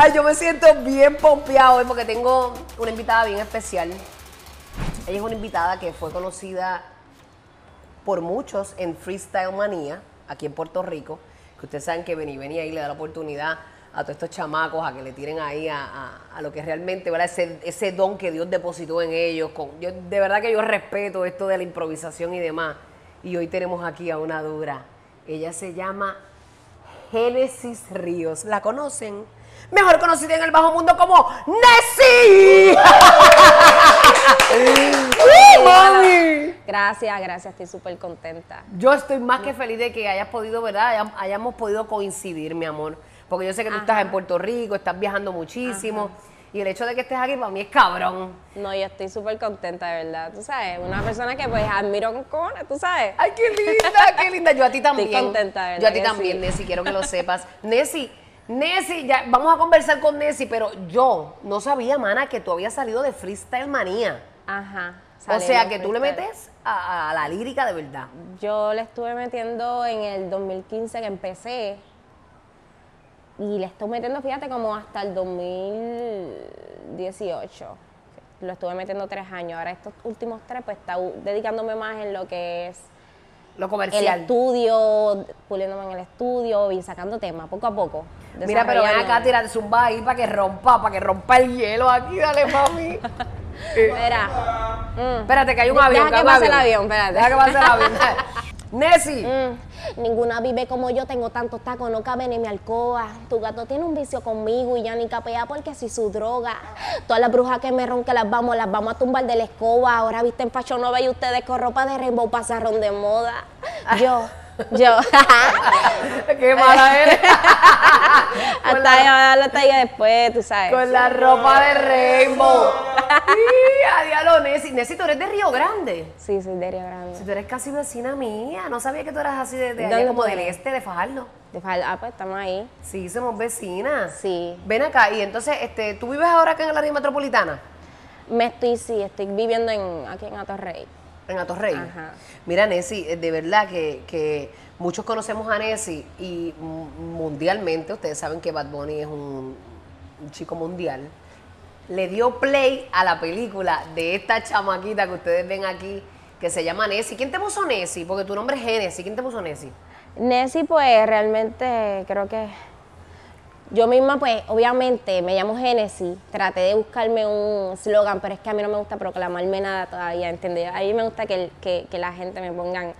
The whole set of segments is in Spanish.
Ay, yo me siento bien pompeado hoy porque tengo una invitada bien especial. Ella es una invitada que fue conocida por muchos en Freestyle Manía, aquí en Puerto Rico, que ustedes saben que Beni Beni ahí le da la oportunidad a todos estos chamacos a que le tiren ahí a, lo que realmente, ¿verdad? Ese, don que Dios depositó en ellos. Yo, de verdad que yo respeto esto de la improvisación y demás. Y hoy tenemos aquí a una dura. Ella se llama Génesis Ríos. ¿La conocen? Mejor conocida en el bajo mundo como Nessie. ¡Uh, mami! Gracias, gracias, estoy súper contenta. Yo estoy más que feliz de que hayas podido, ¿verdad? Hayam- hayamos podido coincidir, mi amor. Porque yo sé que tú estás en Puerto Rico, estás viajando muchísimo. Y el hecho de que estés aquí para mí es cabrón. No, yo estoy súper contenta, de verdad. Tú sabes, una persona que pues admiro con cojones, tú sabes. Ay, qué linda, qué linda. Yo a ti también. contenta, ¿verdad Yo a ti también, sí? Nessie, quiero que lo sepas. Nessie, Nessie, ya, vamos a conversar con Nessie, pero yo no sabía, mana, que tú habías salido de Freestyle Manía. Ajá. O sea, que tú le metes a, a la lírica de verdad. Yo le estuve metiendo en el 2015 que empecé. Y le estoy metiendo, fíjate, como hasta el 2018. Lo estuve metiendo tres años. Ahora estos últimos tres, pues está dedicándome más en lo que es Lo el comercial. estudio, puliéndome en el estudio y sacando temas poco a poco. Mira, pero ven acá, desarrollándome. tira zumba ahí para que rompa, para que rompa el hielo aquí, dale, mami. Eh, Mira, mm, espérate, que hay un Deja avión. que hay un pase el avión, espérate. Deja que pase el avión. Nessie, mm, ninguna vive como yo, tengo tantos tacos, no cabe en mi alcoba. Tu gato tiene un vicio conmigo y ya ni capea porque soy su droga. Todas las brujas que me roncan las vamos, las vamos a tumbar de la escoba. Ahora visten Fashion Nova y ustedes con ropa de rainbow pasaron de moda. Yo, yo. qué mala eres. La- hasta hasta yo después, tú sabes. Con la ropa de Rainbow. ¡Y, a diablo, Nessie! Nessie, tú eres de Río Grande. Sí, soy de Río Grande. Si tú eres casi vecina mía, no sabía que tú eras así de, de allá ¿Dónde como del este, de Fajardo. De Fal- Ah, pues estamos ahí. Sí, somos vecinas. Sí. Ven acá, y entonces, este, ¿tú vives ahora acá en el área metropolitana? Me estoy, sí, estoy viviendo en, aquí en Atorrey. En Atorrey. Ajá. Mira, Nessie, eh, de verdad que, que muchos conocemos a Nessie y mundialmente, ustedes saben que Bad Bunny es un, un chico mundial, le dio play a la película de esta chamaquita que ustedes ven aquí, que se llama Nessie. ¿Quién te puso Nessie? Porque tu nombre es Genesis. ¿Quién te puso Nessie? Nessie, pues realmente creo que yo misma, pues obviamente me llamo Genesis, traté de buscarme un slogan, pero es que a mí no me gusta proclamarme nada todavía, ¿entendés? A mí me gusta que, que- que la gente me pongan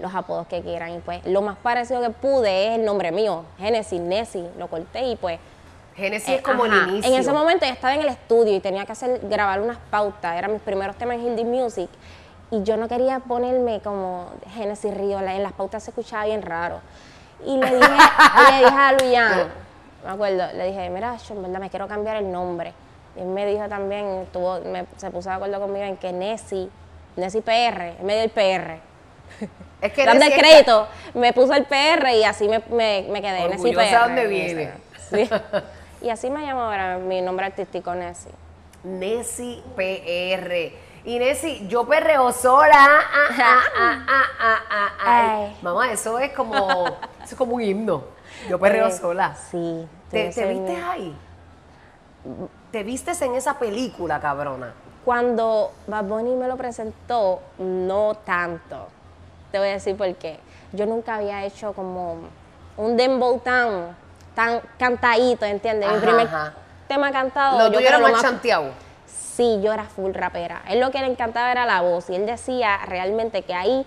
los apodos que quieran y pues lo más parecido que pude es el nombre mío, Genesis, Nessie, lo corté y pues... Genesis eh, es como ajá. el inicio. En ese momento yo estaba en el estudio y tenía que hacer, grabar unas pautas, eran mis primeros temas en Hindi Music y yo no quería ponerme como Genesis Río, en las pautas se escuchaba bien raro. Y le dije, y le dije a Luyan, me acuerdo, le dije, mira, yo en verdad me quiero cambiar el nombre. Y él me dijo también, tuvo, me- se puso de acuerdo conmigo en que Nessie, Nessie PR, en medio del PR. Es que Dando el Nessie crédito, me puso el PR y así me, me, me quedé, Nessie Orgullosa PR. donde viene. Sí. Y así me llamo ahora, mi nombre artístico, Nessie. Nessie PR. Y Nessie, yo perreo sola. Ah, ah, ah, ah, ah, ah. Mamá, eso es como, eso es como un himno. Yo perreo Eh, sola. Sí. ¿Te, te viste ahí? ¿Te vistes en esa película, cabrona? Cuando Bad Bunny me lo presentó, no tanto. Te voy a decir por qué. Yo nunca había hecho como un dembow tan, tan cantadito, ¿entiendes? Mi primer ajá. tema cantado. Lo yo tuyo era más chanteado. Sí, yo era full rapera. Él lo que le encantaba era la voz y él decía realmente que ahí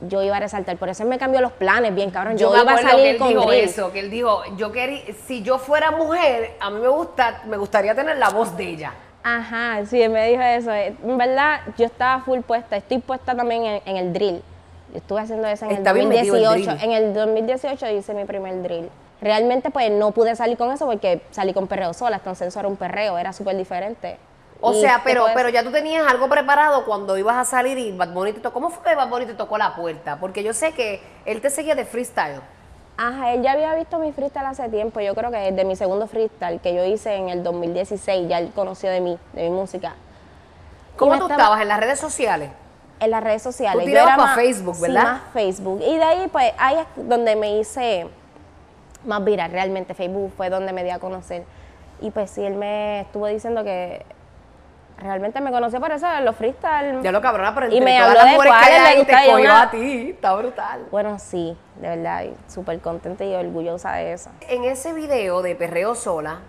yo iba a resaltar. Por eso él me cambió los planes, bien cabrón. Yo, iba a salir que él con dijo eso, que él dijo, yo quería, si yo fuera mujer, a mí me gusta, me gustaría tener la voz de ella. Ajá, sí, él me dijo eso. En verdad, yo estaba full puesta. Estoy puesta también en, en el drill. Yo estuve haciendo eso en Está el bien metido el 2018. drill. En el 2018 hice mi primer drill. Realmente, pues, no pude salir con eso porque salí con perreo sola. Entonces, eso era un perreo, era súper diferente. O sea, pero, puedes- pero ya tú tenías algo preparado cuando ibas a salir y Bad Bunny te tocó. ¿Cómo fue que Bad Bunny te tocó la puerta? Porque yo sé que él te seguía de freestyle. Ajá, él ya había visto mi freestyle hace tiempo. Yo creo que desde mi segundo freestyle que yo hice en el 2016, ya él conoció de mí, de mi música. ¿Cómo tú estaba- estabas en las redes sociales? En las redes sociales. Tú Yo era pa' más- Facebook, sí, ¿verdad? más Facebook. Y de ahí, pues, ahí es donde me hice más viral, realmente Facebook fue donde me dio a conocer. Y pues sí, él me estuvo diciendo que realmente me conoció por eso, los freestyle. Ya lo cabrona, pero Y entre me todas habló las de mujeres que hay te y cogió una- a ti. Está brutal. Bueno, sí, de verdad, y súper contenta y orgullosa de eso. En ese video de Perreo Sola,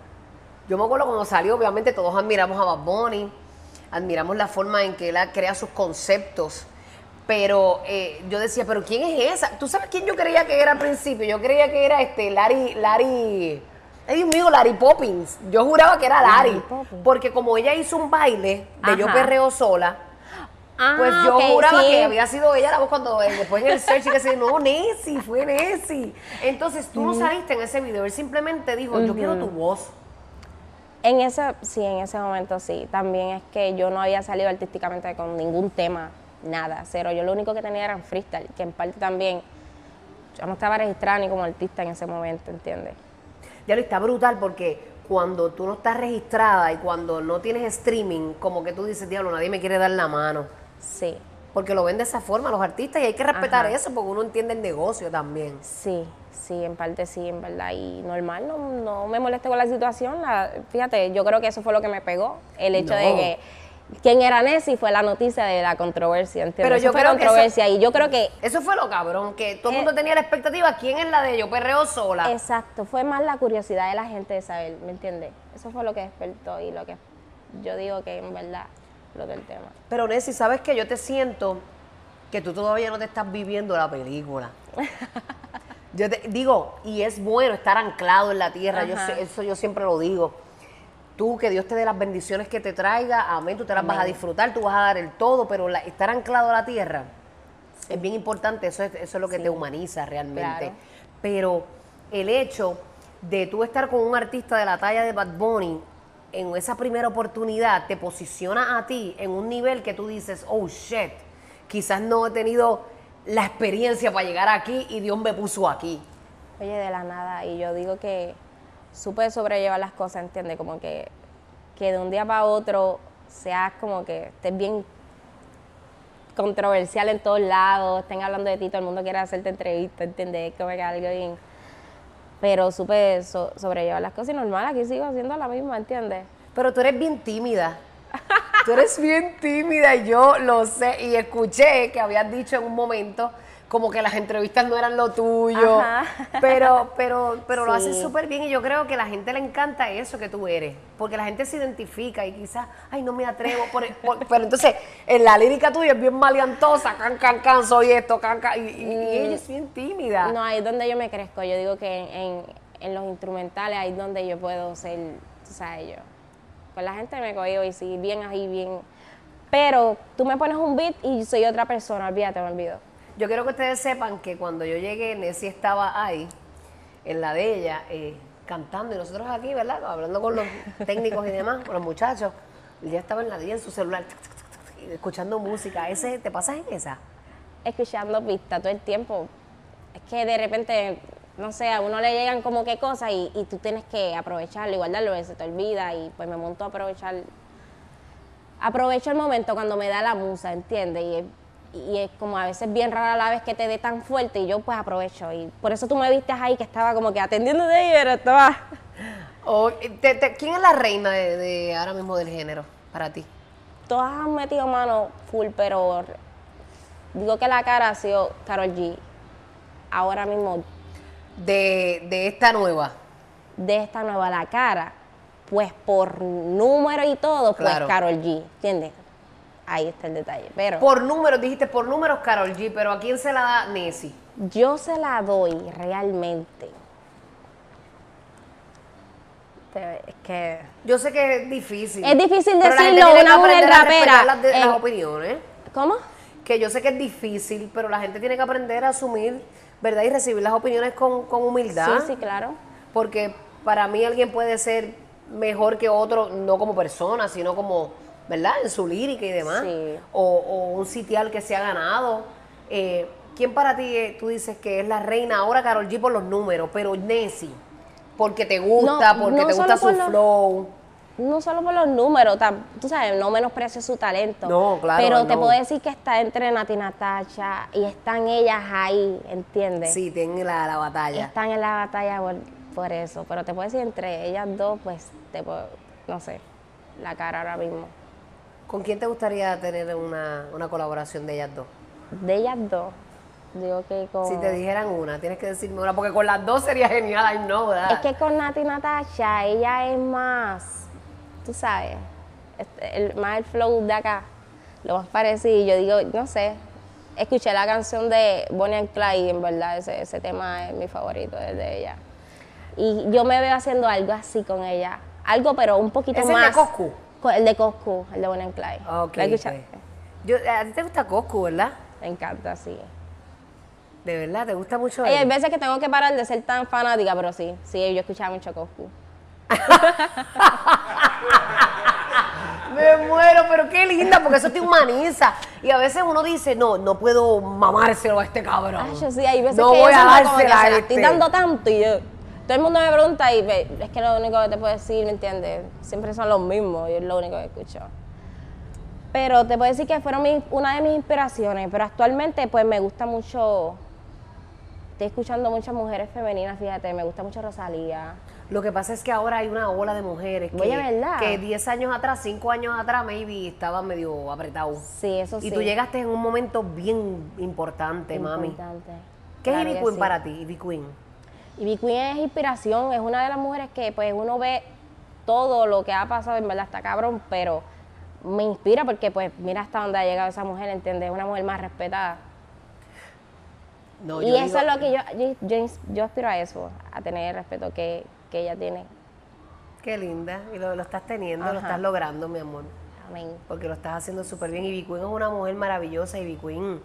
yo me acuerdo cuando salió, obviamente todos admiramos a Bad Bunny, admiramos la forma en que él crea sus conceptos, pero eh, yo decía, pero ¿quién es esa? ¿Tú sabes quién yo creía que era al principio? Yo creía que era este Larry, Larry, ay Dios mío, Larry Poppins. Yo juraba que era Larry, porque como ella hizo un baile de Yo Ajá. Perreo Sola, pues Ah, yo ok, juraba sí. que había sido ella la voz cuando eh, después en el search y que se no, Nessie, fue Nessie. Entonces tú no saliste en ese video, él simplemente dijo, yo quiero tu voz. En ese, sí, en ese momento sí. También es que yo no había salido artísticamente con ningún tema, nada, cero. Yo lo único que tenía era freestyle, que en parte también yo no estaba registrada ni como artista en ese momento, ¿entiendes? Ya lo está brutal porque cuando tú no estás registrada y cuando no tienes streaming, como que tú dices, diablo, nadie me quiere dar la mano. Sí, Porque lo ven de esa forma los artistas y hay que respetar Ajá. eso porque uno entiende el negocio también. sí, sí, en parte sí, en verdad. Y normal, no, no me molesté con la situación. la- fíjate, yo creo que eso fue lo que me pegó. El hecho de que quién era Nessie fue la noticia de la controversia, ¿entiendes? Pero Eso yo fue creo que eso- controversia y yo creo que Eso fue lo cabrón, que todo el Eh, mundo tenía la expectativa, ¿quién es la de yo perreo sola? Exacto, fue más la curiosidad de la gente de saber, ¿me entiendes? Eso fue lo que despertó y lo que yo digo que en verdad lo del tema. Pero Nessie, ¿sabes qué? Yo te siento que tú todavía no te estás viviendo la película. Yo te digo, y es bueno estar anclado en la tierra, yo eso yo siempre lo digo. Tú, que Dios te dé las bendiciones que te traiga, amén, tú te las vas a disfrutar, tú vas a dar el todo, pero la- estar anclado a la tierra es bien importante, eso es, eso es lo que Sí. te humaniza realmente. Claro. Pero el hecho de tú estar con un artista de la talla de Bad Bunny en esa primera oportunidad te posiciona a ti en un nivel que tú dices, oh shit, quizás no he tenido la experiencia para llegar aquí y Dios me puso aquí. Oye, de la nada, y yo digo que supe sobrellevar las cosas, ¿entiendes? Como que, que de un día para otro seas como que estés bien controversial en todos lados, estén hablando de ti, todo el mundo quiere hacerte entrevista, ¿entiendes? Como que algo bien... Pero supe so- sobrellevar las cosas y normal, aquí sigo haciendo la misma, ¿entiendes? Pero tú eres bien tímida. Tú eres bien tímida y yo lo sé. Y escuché que habías dicho en un momento como que las entrevistas no eran lo tuyo. Ajá. Pero, pero, pero lo haces súper bien y yo creo que a la gente le encanta eso que tú eres. Porque la gente se identifica y quizás, ay, no me atrevo. por- por- pero entonces, en la lírica tuya es bien maleantosa, can, can, can, soy esto, can, can. Y, y- y ella es bien tímida. No, ahí es donde yo me crezco. Yo digo que en, en- los instrumentales ahí es donde yo puedo ser, tú sabes, yo. Con la gente me cogió y sí, bien ahí, bien. Pero tú me pones un beat y soy otra persona, olvídate, me olvido. Yo quiero que ustedes sepan que cuando yo llegué, Nessie estaba ahí, en la de ella, eh, cantando, y nosotros aquí, ¿verdad? Hablando con los técnicos y demás, con los muchachos. Y ella estaba en la de ella, en su celular, escuchando música. Ese, ¿Te pasas en esa? Escuchando pistas todo el tiempo. Es que de repente, no sé, a uno le llegan como que cosas y, y tú tienes que aprovecharlo y guardarlo, se te olvida y pues me monto a aprovechar. Aprovecho el momento cuando me da la musa, ¿entiendes? Y, es- y es como a veces bien rara la vez que te dé tan fuerte y yo pues aprovecho. Y por eso tú me viste ahí que estaba como que atendiendo de pero estaba... O, te- te- ¿Quién es la reina de, de ahora mismo del género para ti? Todas han metido mano full, pero digo que la cara ha sido Carol G. Ahora mismo De, de esta nueva. de esta nueva la cara, pues por número y todo, pues. Carol G, ¿entiendes? Ahí está el detalle. Pero Por números, dijiste por números, Carol G, pero ¿a quién se la da Nessie? yo se la doy realmente. Te- Es que Yo sé que es difícil. Es difícil pero la gente decirlo, tiene que una mujer aprender a respetar rapera Las, de- las en- opiniones. ¿Cómo? que yo sé que es difícil, pero la gente tiene que aprender a asumir, ¿verdad? Y recibir las opiniones con, con humildad. Sí, sí, claro. Porque para mí alguien puede ser mejor que otro, no como persona, sino como, ¿verdad? En su lírica y demás. Sí. O, o un sitial que se ha ganado. Eh, ¿Quién para ti eh, tú dices que es la reina ahora, Carol G, por los números, pero Nessie? Porque te gusta, No, porque no te gusta por su los- flow. No solo por los números, tam- tú sabes, no menosprecio su talento. No, claro, Pero te puedo decir que está entre Nati Natacha y están ellas ahí, ¿entiendes? Sí, tienen la, la batalla. Están en la batalla por por eso. Pero te puedo decir, entre ellas dos, pues, te puedo, no sé, la cara ahora mismo. ¿Con quién te gustaría tener una, una colaboración de ellas dos? De ellas dos, digo que con... Si te dijeran una, tienes que decirme una, porque con las dos sería genial, I know that. Es que con Nati y Natasha, ella es más, tú sabes, este, el, más el flow de acá, lo más parecido. Yo digo, no sé, escuché la canción de Bonnie and Clyde en verdad ese, ese tema es mi favorito, es de ella. Y yo me veo haciendo algo así con ella, algo pero un poquito ¿Es el de más. Coscu? El de Coscu, el de Bonnie and Clyde. Ok, ¿La escuchaste? ok. Yo, a ti te gusta Coscu, ¿verdad? Me encanta, sí. De verdad, ¿te gusta mucho él? hay veces que tengo que parar de ser tan fanática, pero sí, sí, yo escuchaba mucho Coscu. Me muero, pero qué linda, porque eso te humaniza. Y a veces uno dice, no, no puedo mamárselo a este cabrón. Ay, yo sí, hay veces no que yo voy a siento como que dársela se a la este. estoy dando tanto y yo, todo el mundo me pregunta y es que lo único que te puedo decir, ¿me entiendes? Siempre son los mismos y es lo único que escucho. Pero te puedo decir que fueron una de mis inspiraciones, pero actualmente pues me gusta mucho, estoy escuchando muchas mujeres femeninas, fíjate, me gusta mucho Rosalía. Lo que pasa es que ahora hay una ola de mujeres que, Oye, ¿verdad? que 10 años atrás, 5 años atrás, maybe estaban medio apretados. Sí, eso sí. Y tú llegaste en un momento bien importante, mami. Importante. ¿Qué Claro es Ivy que Queen sí. para ti, Ivy Queen? Y Ivy Queen es inspiración, es una de las mujeres que pues uno ve todo lo que ha pasado, en verdad está cabrón, pero me inspira porque pues mira hasta dónde ha llegado esa mujer, ¿entiendes? Una mujer más respetada. No, y yo eso digo- es lo que yo, yo, yo, aspiro a eso, a tener el respeto que, que ella tiene. Qué linda. Y lo, lo estás teniendo, lo estás logrando, mi amor. Amén. Porque lo estás haciendo súper bien. Ivy Queen es una mujer maravillosa. Ivy Queen,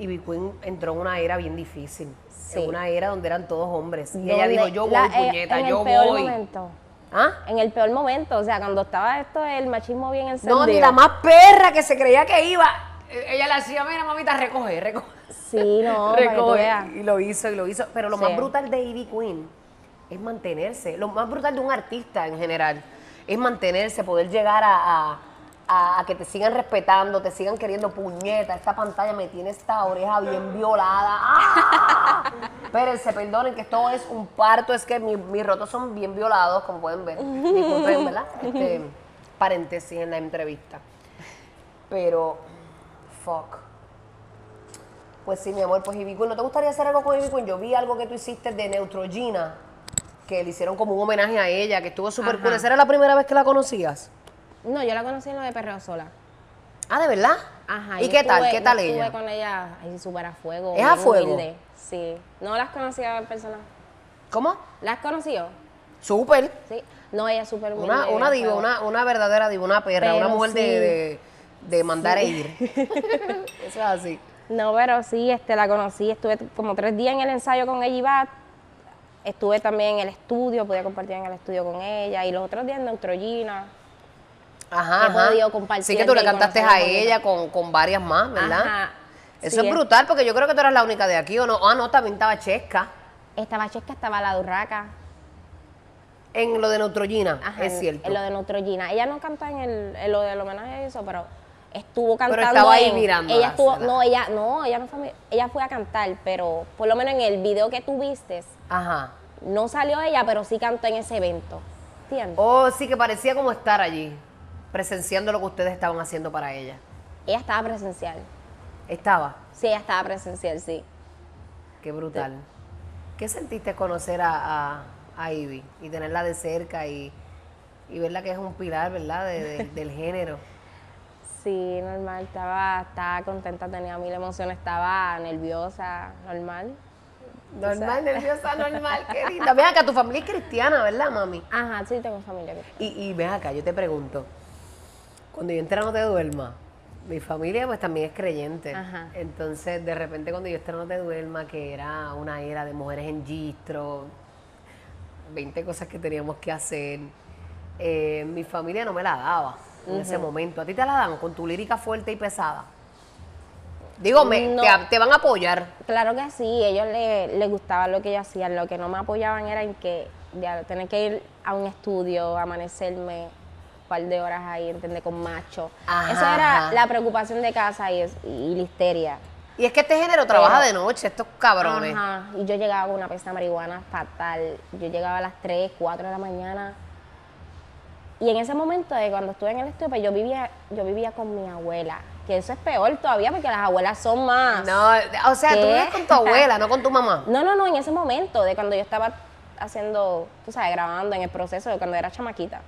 Ivy Queen entró en una era bien difícil. Sí. En una era donde eran todos hombres. Y ella dijo, yo voy, la- eh, puñeta, en yo el peor voy. momento. ¿Ah? En el peor momento, o sea, cuando estaba esto, el machismo bien encendido. No, ni la más perra que se creía que iba. eh, Ella le hacía, mira, mamita, recoge, recoge. Sí, no, recoge. Y lo hizo, y lo hizo. Pero lo Sí. más brutal de Ivy Queen es mantenerse. Lo más brutal de un artista en general es mantenerse, poder llegar a, a- a- a que te sigan respetando, te sigan queriendo puñeta. Esta pantalla me tiene esta oreja bien violada. ¡Ah! Espérense, perdonen que esto es un parto, es que mi- mis rotos son bien violados, como pueden ver. Disculpen, ¿verdad? Este, paréntesis en la entrevista. Pero, fuck. Pues sí, mi amor, pues Ivy ¿no te gustaría hacer algo con Ivy Queen? Yo vi algo que tú hiciste de Neutrogena, que le hicieron como un homenaje a ella, que estuvo súper cool. ¿Esa era la primera vez que la conocías? No, yo la conocí en lo de Perreo Sola. Ah, ¿de verdad? Ajá. ¿Y qué tal? estuve- ¿Qué tal ella? Estuve con ella, ahí súper a fuego. ¿Es a fuego? humilde. Sí. ¿No las conocía en persona? ¿Cómo? ¿Las conoció? Súper. Sí. No, ella es súper humilde. Una, una diva, una, una verdadera diva, una perra, una mujer de, sí. de, de mandar a ir. Eso es así. No, pero sí, este, la conocí. Estuve como tres días en el ensayo con ella y Bat. Estuve también en el estudio, podía compartir en el estudio con ella. Y los otros días en Neutrogena. Ajá, He podido compartir Sí que tú le cantaste a ella con, con varias más, ¿verdad? Ajá. Eso Sí, es brutal, porque yo creo que tú eras la única de aquí, ¿o no? Ah, no, también estaba Chesca. Estaba Chesca, estaba la Durraca. En lo de Neutrogena, Ajá, es cierto. En lo de Neutrogena. Ella no cantó en, el, en lo del homenaje y eso, pero estuvo cantando. estaba ahí en- mirándolas, Ella estuvo, no, ella, no, ella no fue, ella fue a cantar, pero por lo menos en el video que tú viste, Ajá. no salió ella, pero sí cantó en ese evento. ¿Entiendes? Oh, sí, que parecía como estar allí, presenciando lo que ustedes estaban haciendo para ella. Ella estaba presencial. Estaba. Sí, ella estaba presencial, sí. Qué brutal. ¿Qué sentiste conocer a, a, a Ivy y tenerla de cerca y, y verla que es un pilar, ¿verdad? de- de- del género. Sí, normal, estaba, estaba contenta, tenía mil emociones, estaba nerviosa, normal. Normal, nerviosa, normal, qué linda. Ven acá, tu familia es cristiana, ¿verdad, mami? Ajá, sí, tengo familia. que- Y, y ven acá, yo te pregunto, cuando yo entré a No Te Duerma, mi familia pues también es creyente. Ajá. Entonces, de repente cuando yo entré a No Te Duerma, que era una era de mujeres en gistro, 20 cosas que teníamos que hacer, eh, mi familia no me la daba en ese momento. ¿A ti te la dan con tu lírica fuerte y pesada? Digo, me, No. te, te van a apoyar. Claro que sí, ellos le- les gustaba lo que yo hacía, lo que no me apoyaban era en que ya, tener que ir a un estudio, amanecerme par de horas ahí, ¿entendés? Con macho. Ajá, Eso era la preocupación de casa y, es- y la histeria. Y es que este género trabaja de noche, estos cabrones. Ajá, y yo llegaba con una pesta de marihuana fatal. Yo llegaba a las 3, 4 de la mañana. Y en ese momento de cuando estuve en el estudio, pues yo vivía, yo vivía con mi abuela. Que eso es peor todavía porque las abuelas son más. No, o sea, tú vives con tu abuela, no con tu mamá. No, no, no, en ese momento, de cuando yo estaba haciendo, tú sabes, grabando en el proceso de cuando era chamaquita.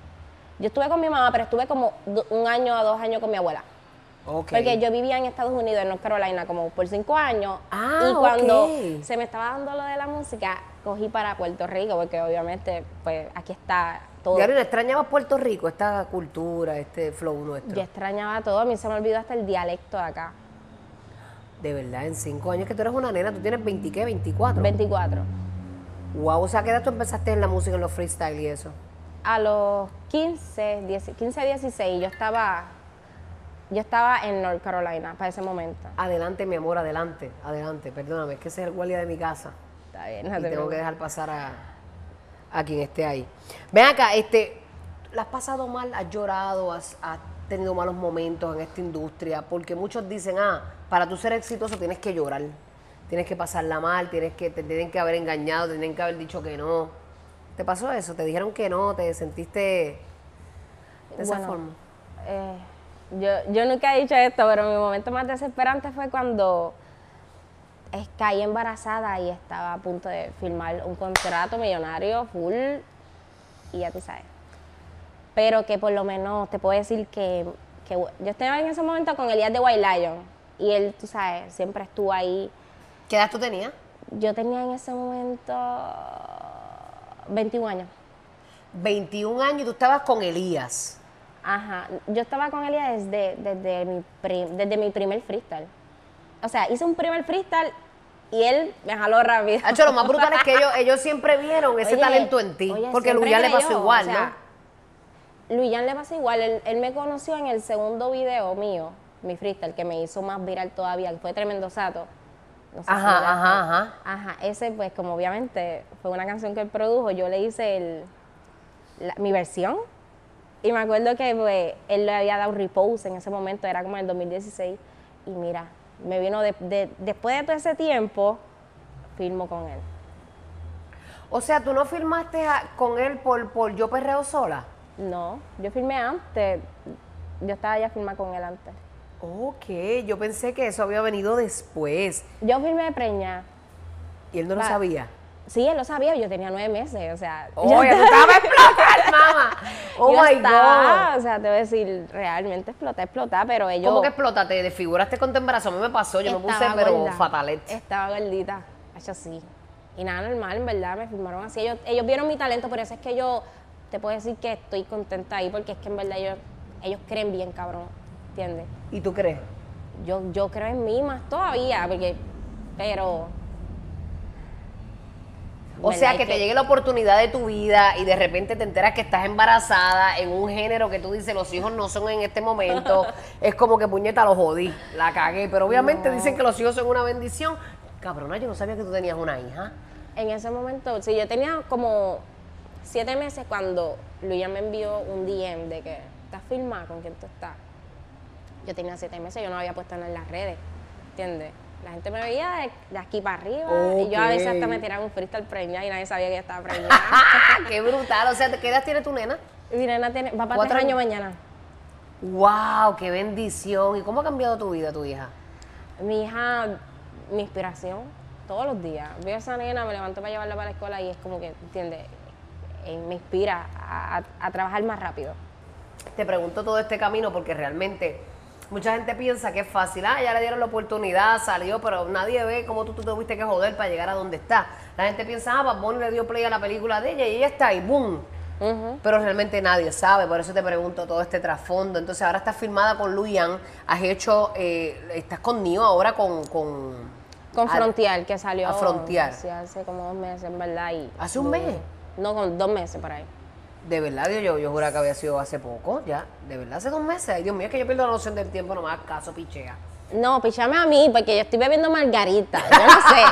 Yo estuve con mi mamá, pero estuve como un año a dos años con mi abuela. Porque yo vivía en Estados Unidos, en North Carolina, como por cinco años. Ah, y cuando se me estaba dando lo de la música, cogí para Puerto Rico, porque obviamente, pues aquí está todo. Diario, ¿no extrañabas Puerto Rico, esta cultura, este flow nuestro? Yo extrañaba todo, a mí se me olvidó hasta el dialecto de acá. De verdad, en cinco años que tú eres una nena, tú tienes 20, ¿qué? 24. 24. Wow, o sea, ¿qué edad tú empezaste en la música, en los freestyle y eso? A los 15, 10 15, 16, yo estaba, yo estaba en North Carolina para ese momento. Adelante, mi amor, adelante, adelante. Perdóname, es que ese es el guardia de mi casa. Está bien, no y te tengo que dejar pasar a, a quien esté ahí. Ven acá, este, ¿la has pasado mal? ¿Has llorado? ¿Has, has tenido malos momentos en esta industria? Porque muchos dicen, ah, para tú ser exitoso tienes que llorar. Tienes que pasarla mal, tienes que, te tienen que haber engañado, te tienen que haber dicho que no. ¿Te pasó eso? ¿Te dijeron que no? ¿Te sentiste de esa Bueno, forma? Eh, yo, yo nunca he dicho esto, pero mi momento más desesperante fue cuando es- caí embarazada y estaba a punto de firmar un contrato millonario full y ya tú sabes. Pero que por lo menos te puedo decir que, que yo estaba en ese momento con Elías de White Lion y él, tú sabes, siempre estuvo ahí. ¿Qué edad tú tenías? Yo tenía en ese momento 21 años. 21 años y tú estabas con Elías. Ajá, yo estaba con Elías desde, desde, mi, pri- desde mi primer freestyle. O sea, hice un primer freestyle y él me jaló rápido. Hacho, lo más brutal es que ellos, ellos siempre vieron ese Oye, talento en ti. oye, porque Luyan le pasó igual, o sea, Luyan le pasó igual. Él, él me conoció en el segundo video mío, mi freestyle, que me hizo más viral todavía, que fue Tremendo Sato. No sé si Ajá, miraste. ajá, ajá. Ajá, ese pues como obviamente fue una canción que él produjo, yo le hice el, la- mi versión. Y me acuerdo que pues, él le había dado repose en ese momento, era como en el 2016. Y mira, me vino de- de- después de todo ese tiempo, filmo con él. O sea, tú no firmaste a- con él por, por Yo Perreo Sola. No, yo filmé antes. Yo estaba ya filmada con él antes. Ok, yo pensé que eso había venido después. Yo filmé Preña. Y él no lo sabía. Sí, él lo sabía, yo tenía nueve meses, o sea. yo Oye, tú estabas explotar, mamá. Oh yo my estaba, God. O sea, te voy a decir, realmente exploté, exploté, pero ellos. ¿Cómo que explota? ¿Te desfiguraste con tu embarazo? A mí me pasó, yo me puse, pero gorda. fatalet. Estaba gordita, hecho así. Y nada normal, en verdad, me filmaron así. Ellos, ellos vieron mi talento, por eso es que yo te puedo decir que estoy contenta ahí, porque es que en verdad ellos, ellos creen bien, cabrón. ¿Entiendes? ¿Y tú crees? Yo, yo creo en mí más todavía, porque. Pero. O sea, que te llegue la oportunidad de tu vida y de repente te enteras que estás embarazada en un género que tú dices, los hijos no son en este momento. es como que puñeta, lo jodí, la cagué. Pero obviamente No. dicen que los hijos son una bendición. Cabrona, yo no sabía que tú tenías una hija. En ese momento, sí, yo tenía como siete meses cuando Luya me envió un DM de que estás filmada con quién tú estás. Yo tenía siete meses, yo no había puesto nada en las redes, ¿entiendes? La gente me veía de, de aquí para arriba y yo a veces hasta me tiraba un freestyle preñada y nadie sabía que yo estaba preñada. ¡Qué brutal! O sea, ¿qué edad tiene tu nena? Mi nena tiene, va para Cuatro tres años mañana. ¡Wow! ¡Qué bendición! ¿Y cómo ha cambiado tu vida, tu hija? Mi hija, mi inspiración, todos los días. Veo a esa nena, me levanto para llevarla para la escuela y es como que, ¿entiendes? Eh, me inspira a- a- a trabajar más rápido. Te pregunto todo este camino porque realmente mucha gente piensa que es fácil. Ah, ya le dieron la oportunidad, salió, pero nadie ve cómo tú, tú tuviste que joder para llegar a donde está. La gente piensa, ah, Bad Bunny le dio play a la película de ella y ella está ahí, ¡boom! Pero realmente nadie sabe, por eso te pregunto todo este trasfondo. Entonces ahora estás filmada con Luyan, has hecho, eh, estás con Nio ahora con... con Con a- Frontier, que salió a Frontier. sí, hace como dos meses, en verdad. Y ¿Hace un mes? No, con dos meses por ahí. De verdad, Dios, yo, yo juraba que había sido hace poco, ya. De verdad, hace dos meses. Ay, Dios mío, es que yo pierdo la noción del tiempo, no me hagas caso, pichea. No, pichame a mí, porque yo estoy bebiendo margarita. Yo no sé.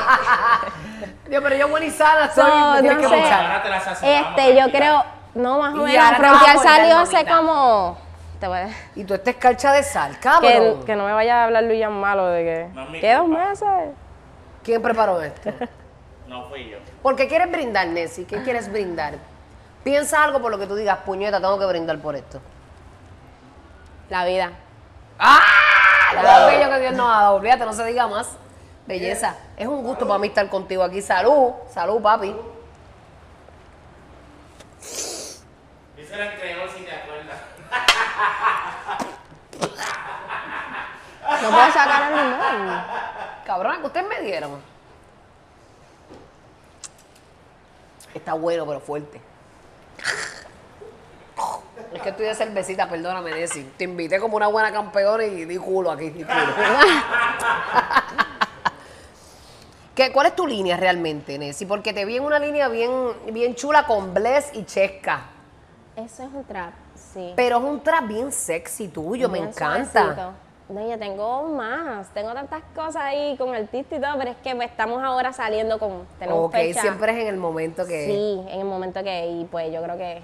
Dios, pero yo buena y sana soy, No, no que sé. Este, yo creo, no, más o Y menos, Frontier salió hace como te voy a- Y tú esta escarcha de sal, que, cabrón. que no me vaya a hablar Luyan malo de que. No, mi ¿Qué dos meses? ¿Quién preparó esto? No fui yo. ¿Por qué quieres brindar, Nessie? ¿Qué quieres brindar? Piensa algo por lo que tú digas, puñeta, tengo que brindar por esto. La vida. ¡Ah! Lo bello que Dios nos ha dado. Olvídate, no se diga más. Belleza. Es un gusto para mí estar contigo aquí. Salud. Salud, papi. Dice el entregó si te acuerdas. No puedo sacar el limón. Cabrón, que ustedes me dieron. Está bueno, pero fuerte. Es que estoy de cervecita, perdóname, Nessie. Te invité como una buena campeona y di culo aquí, di culo. ¿Qué, ¿Cuál es tu línea realmente, Nessie? Porque te vi en una línea bien, bien chula con Bless y Chesca. Eso es un trap, sí. Pero es un trap bien sexy tuyo, me encanta. suavecito. No, yo tengo más, tengo tantas cosas ahí con artista y todo, pero es que pues, estamos ahora saliendo con, tenemos Ok, fecha. siempre es en el momento que... Sí, en el momento que, y pues yo creo que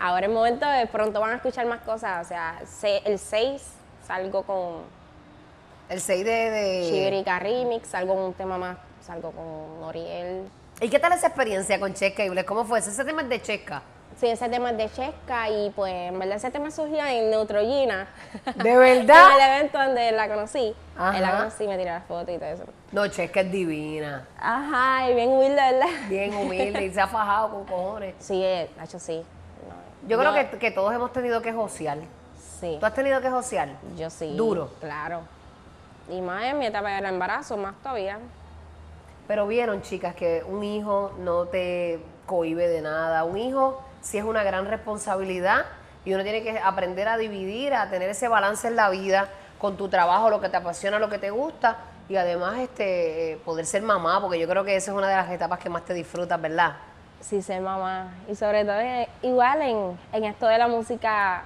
ahora el momento de pronto van a escuchar más cosas, o sea, se- el 6 salgo con El 6 de... de... Chivirica Remix, salgo con un tema más, salgo con Noriel. ¿Y qué tal esa experiencia con Chesca y? ¿Cómo fue? Ese tema es de Chesca. Sí, ese tema es de Chesca y pues en verdad ese tema surgió en Neutrogena. ¿De verdad? en el evento donde la conocí. Ajá. La conocí, me tiré las fotos y todo eso. No, Chesca es divina. Ajá, y bien humilde, ¿verdad? Bien humilde y se ha fajado con cojones. Sí, eh, de hecho sí. No, Yo creo que, que todos hemos tenido que josear. Sí, ¿Tú has tenido que josear? yo sí. Duro. Claro. Y más en mi etapa del embarazo, más todavía. Pero vieron, chicas, que un hijo no te cohibe de nada. Un hijo sí es una gran responsabilidad y uno tiene que aprender a dividir, a tener ese balance en la vida con tu trabajo, lo que te apasiona, lo que te gusta y además este eh, poder ser mamá, porque yo creo que esa es una de las etapas que más te disfrutas, ¿verdad? Sí, ser mamá. Y sobre todo, eh, igual en, en esto de la música,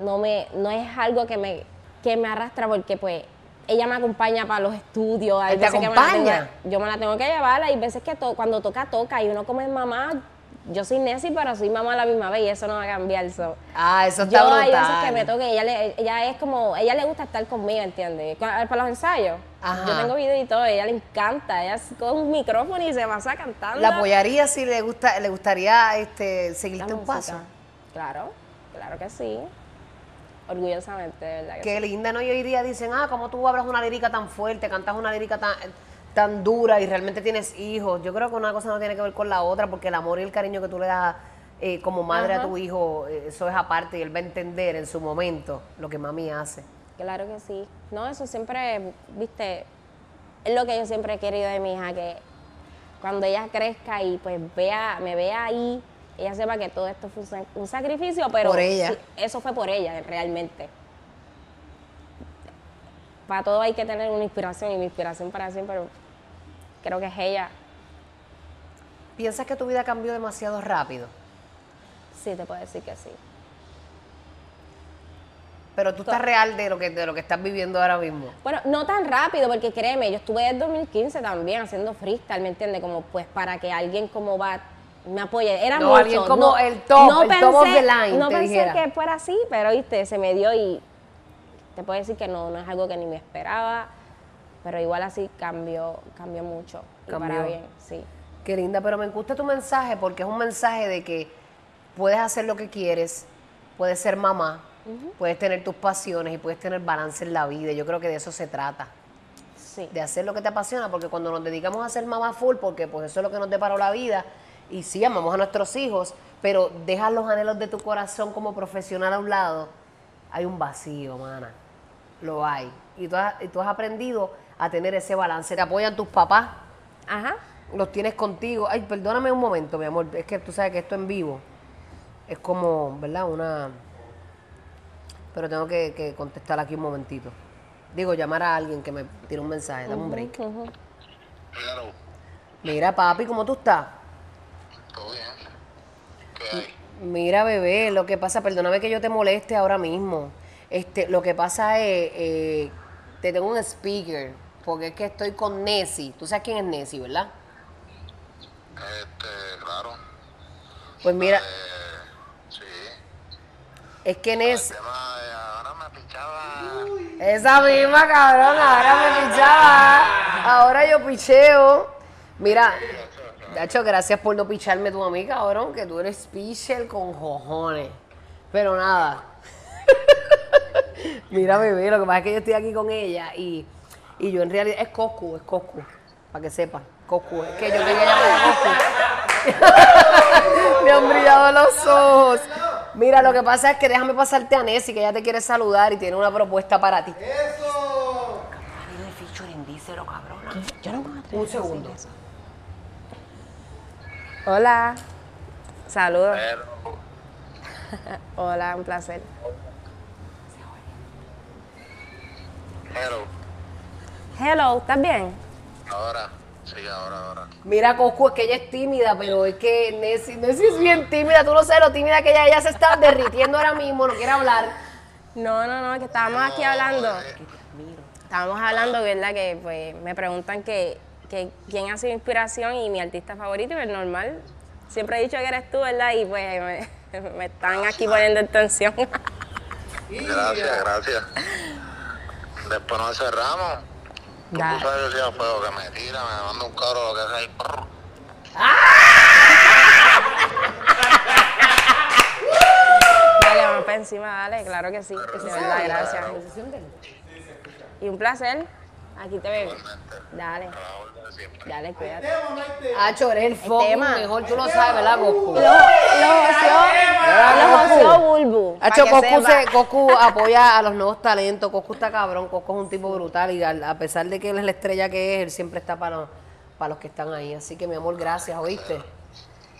no me no es algo que me, que me arrastra porque pues ella me acompaña para los estudios. Hay ¿Él te veces que me la tengo- acompaña? yo me la tengo que llevar. Hay veces que to- cuando toca, toca. Y uno como es mamá, yo soy Nessie, pero soy mamá a la misma vez y eso no va a cambiar. So. Ah, eso está Yo brutal. hay veces que me toque, ella, le, ella es como, ella le gusta estar conmigo, ¿entiendes? Cu- Para los ensayos. Ajá. Yo tengo video y todo, ella le encanta. Ella es con un micrófono y se pasa cantando. ¿La apoyaría si le gusta le gustaría este seguirte un paso? Claro, claro que sí. Orgullosamente, de verdad que Qué linda, ¿no? Y hoy día dicen, ah, ¿cómo tú hablas una lírica tan fuerte, cantas una lírica tan, tan dura y realmente tienes hijos? Yo creo que una cosa no tiene que ver con la otra porque el amor y el cariño que tú le das eh, como madre a tu hijo, eh, eso es aparte y él va a entender en su momento lo que mami hace. Claro que sí. No, eso siempre, viste, es lo que yo siempre he querido de mi hija, que cuando ella crezca y pues vea, me vea ahí, ella sepa que todo esto fue un sac- un sacrificio, pero Por ella. sí, eso fue por ella, realmente. Para todo hay que tener una inspiración y mi inspiración para siempre, creo que es ella. ¿Piensas que tu vida cambió demasiado rápido? Sí, te puedo decir que sí. Pero tú estás real de lo que de lo que estás viviendo ahora mismo. Bueno, no tan rápido, porque créeme, yo estuve en 2015 también haciendo freestyle, ¿me entiendes? Como pues para que alguien como va me apoye. Era No, mucho. alguien como el top, el top of the line, No te pensé dijera. que fuera así, pero viste, se me dio y te puedo decir que no, no es algo que ni me esperaba, pero igual así cambió, cambió mucho. Y Cambió. para bien, sí. Qué linda, pero me gusta tu mensaje porque es un mensaje de que puedes hacer lo que quieres, puedes ser mamá, puedes tener tus pasiones y puedes tener balance en la vida. Yo creo que de eso se trata, Sí. de hacer lo que te apasiona, porque cuando nos dedicamos a ser mamá full, porque pues eso es lo que nos deparó la vida, y sí, amamos a nuestros hijos, pero dejas los anhelos de tu corazón como profesional a un lado, hay un vacío, mana. Lo hay. Y tú has, y tú has aprendido a tener ese balance. Te apoyan tus papás, Ajá. los tienes contigo. Ay, perdóname un momento, mi amor. Es que tú sabes que esto en vivo es como, ¿verdad? Una. Pero tengo que, que contestar aquí un momentito. Digo, llamar a alguien que me tire un mensaje, dame un break. Mira, papi, ¿cómo tú estás? ¿todo bien? ¿Qué hay? Mira, bebé, lo que pasa, perdóname que yo te moleste ahora mismo. Este, lo que pasa es, eh, te tengo un speaker, porque es que estoy con Nessie. Tú sabes quién es Nessie, ¿verdad? Este, claro. Pues mira, Eh, sí. es que El Nessie, tema de, ah, pichaba. Esa misma, cabrón, ahora me pichaba. Ahora yo picheo. Mira, Dacho, gracias por no picharme tú a mí, cabrón, que tú eres pitcher con cojones. Pero nada. Mira, bebé, lo que pasa es que yo estoy aquí con ella y, y yo en realidad es Coscu, es Coscu, para que sepa. Coscu, es que yo quería llamar a Coscu. Me han brillado los ojos. Mira, lo que pasa es que déjame pasarte a Nessie, que ella te quiere saludar y tiene una propuesta para ti. ¡Eso! de featuring, díselo, cabrona. Yo no me atrevo Un a decir segundo. eso. Hola. Saludos. Hola, un placer. pero, Hello, ¿estás bien? ahora, sí, ahora, ahora. Mira, Coscu, es que ella es tímida, pero es que Nessie, Nessie es bien tímida. Tú no sabes lo tímida que ella, ella se está derritiendo ahora mismo, no quiere hablar. No, no, no, que estábamos aquí hablando. Estábamos hablando, ¿verdad? Que pues me preguntan que, que quién ha sido inspiración y mi artista favorito, y el normal. Siempre he dicho que eres tú, ¿verdad? Y pues me, me están aquí poniendo en tensión. Gracias, gracias. Después nos cerramos. Tú sabes el fuego que me tira, me manda un carro, lo que sea. y prrr. Dale, vamos para encima, dale, claro que sí. De verdad, gracias. Y un placer. Aquí te veo. Dale, A la orden siempre. dale, cuídate. Hacho, eres el fucking tema. mejor, tú lo sabes, ¿verdad, Coscu? Lo, lo Bulbu. Hacho, se- Coscu apoya a los nuevos talentos. Coscu está cabrón. Coscu es un tipo brutal y a pesar de que él es la estrella que es, él siempre está para los, para los que están ahí. Así que, mi amor, gracias, ¿oíste?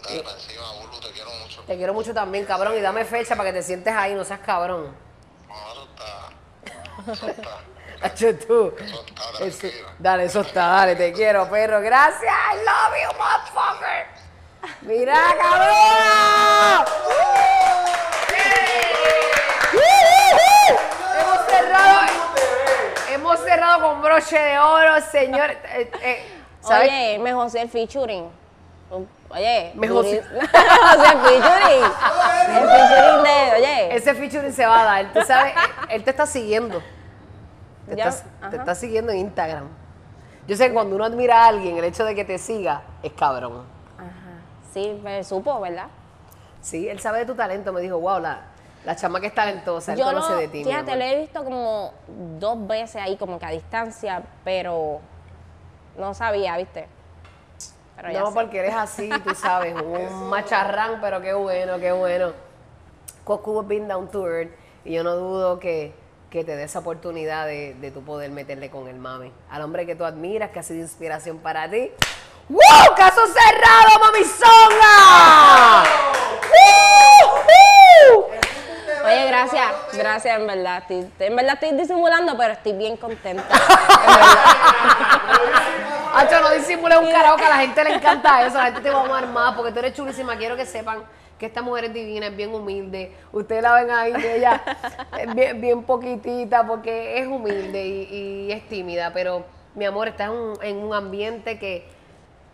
Dale para encima, Bulu, te quiero mucho. Te quiero mucho también, cabrón. Y dame fecha para que te sientes ahí, no seas cabrón. No, Hacho, tú. Eso está Eso- dale, eso está, dale, te quiero, perro. Gracias, I love you, motherfucker. Mira, cabrón. Hemos cerrado, hemos cerrado con broche de oro, señor. Eh, eh, ¿sabes? Oye, me José el featuring. Oye, Me duri- José- José el featuring. El featuring de, oye. Ese featuring se va a dar. Tú sabes, él te está siguiendo. Te, Ya, está, te ajá. está siguiendo en Instagram. Yo sé que cuando uno admira a alguien, el hecho de que te siga es cabrón. Ajá. Sí, me supo, ¿verdad? Sí, él sabe de tu talento. Me dijo, wow, la, la chama que es talentosa, él Yo conoce lo, de ti. fíjate, amor". lo he visto como dos veces ahí, como que a distancia, pero no sabía, ¿viste? Pero ya No, sé. porque eres así, tú sabes, un macharrán, pero qué bueno, qué bueno. Has been down to earth y yo no dudo que, que te dé esa oportunidad de, de tu poder meterle con el mami. Al hombre que tú admiras, que ha sido inspiración para ti. ¡Wow! ¡Caso cerrado, mamizonga! ¡Woo! Oye, gracias, gracias, en verdad. Estoy- en verdad estoy disimulando, pero estoy bien contenta. Hacho, no disimules un carajo que a la gente le encanta eso. La gente te va a amar más porque tú eres chulísima. Quiero que sepan que esta mujer es divina, es bien humilde. Ustedes la ven ahí, que ella es bien, bien poquitita porque es humilde y, y es tímida. Pero, mi amor, estás en un, en un ambiente que,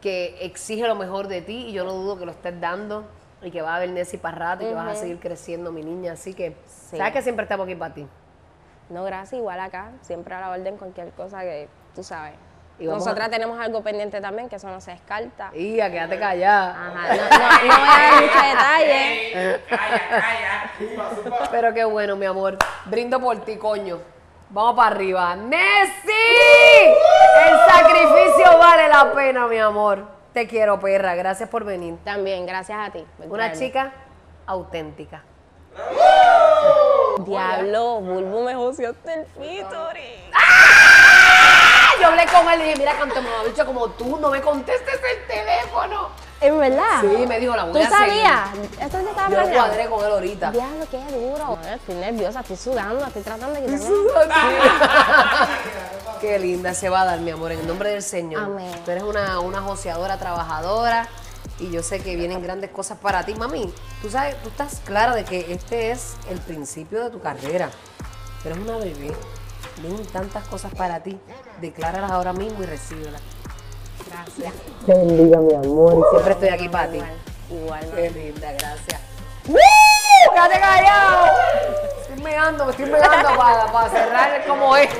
que exige lo mejor de ti y yo no dudo que lo estés dando y que va a haber Nessie para rato y que vas a seguir creciendo, mi niña. Así que, Sí. sabes que siempre estamos aquí para ti. No, gracias, igual acá. Siempre a la orden cualquier cosa que tú sabes. Nosotras a- tenemos algo pendiente también, que eso no se descarta. Y a quédate callada. Ajá, no, no, no voy a dar muchos detalles. Calla, calla. Pero qué bueno, mi amor. Brindo por ti, coño. Vamos para arriba. ¡Nessie! El sacrificio vale la pena, mi amor. Te quiero, perra. Gracias por venir. También, gracias a ti. Una chica auténtica. Diablo, Bulbu me joseaste el featuring. ¡Ah! Yo hablé con él y dije, mira, canto me dicho como tú, no me contestes el teléfono. ¿Es verdad? Sí, me dijo, la voy ¿Tú a seguir. sabías? Esto se estaba Yo cuadré con él ahorita. Diablo, qué duro. Estoy nerviosa, estoy sudando, estoy tratando de quitarme. Qué linda se va a dar, mi amor, en el nombre del Señor. Amén. Tú eres una, una joseadora trabajadora y yo sé que vienen grandes cosas para ti. Mami, tú sabes, tú estás clara de que este es el principio de tu carrera. Tú eres una bebé. Tantas cosas para ti. Decláralas ahora mismo y recíbelas. Gracias. Bendiga, mi amor. Uh, siempre estoy aquí para ti. Igual. Qué linda, gracias. ¡Woo! ¡Quédate callado! Estoy meando, me estoy meando para, para cerrar como es.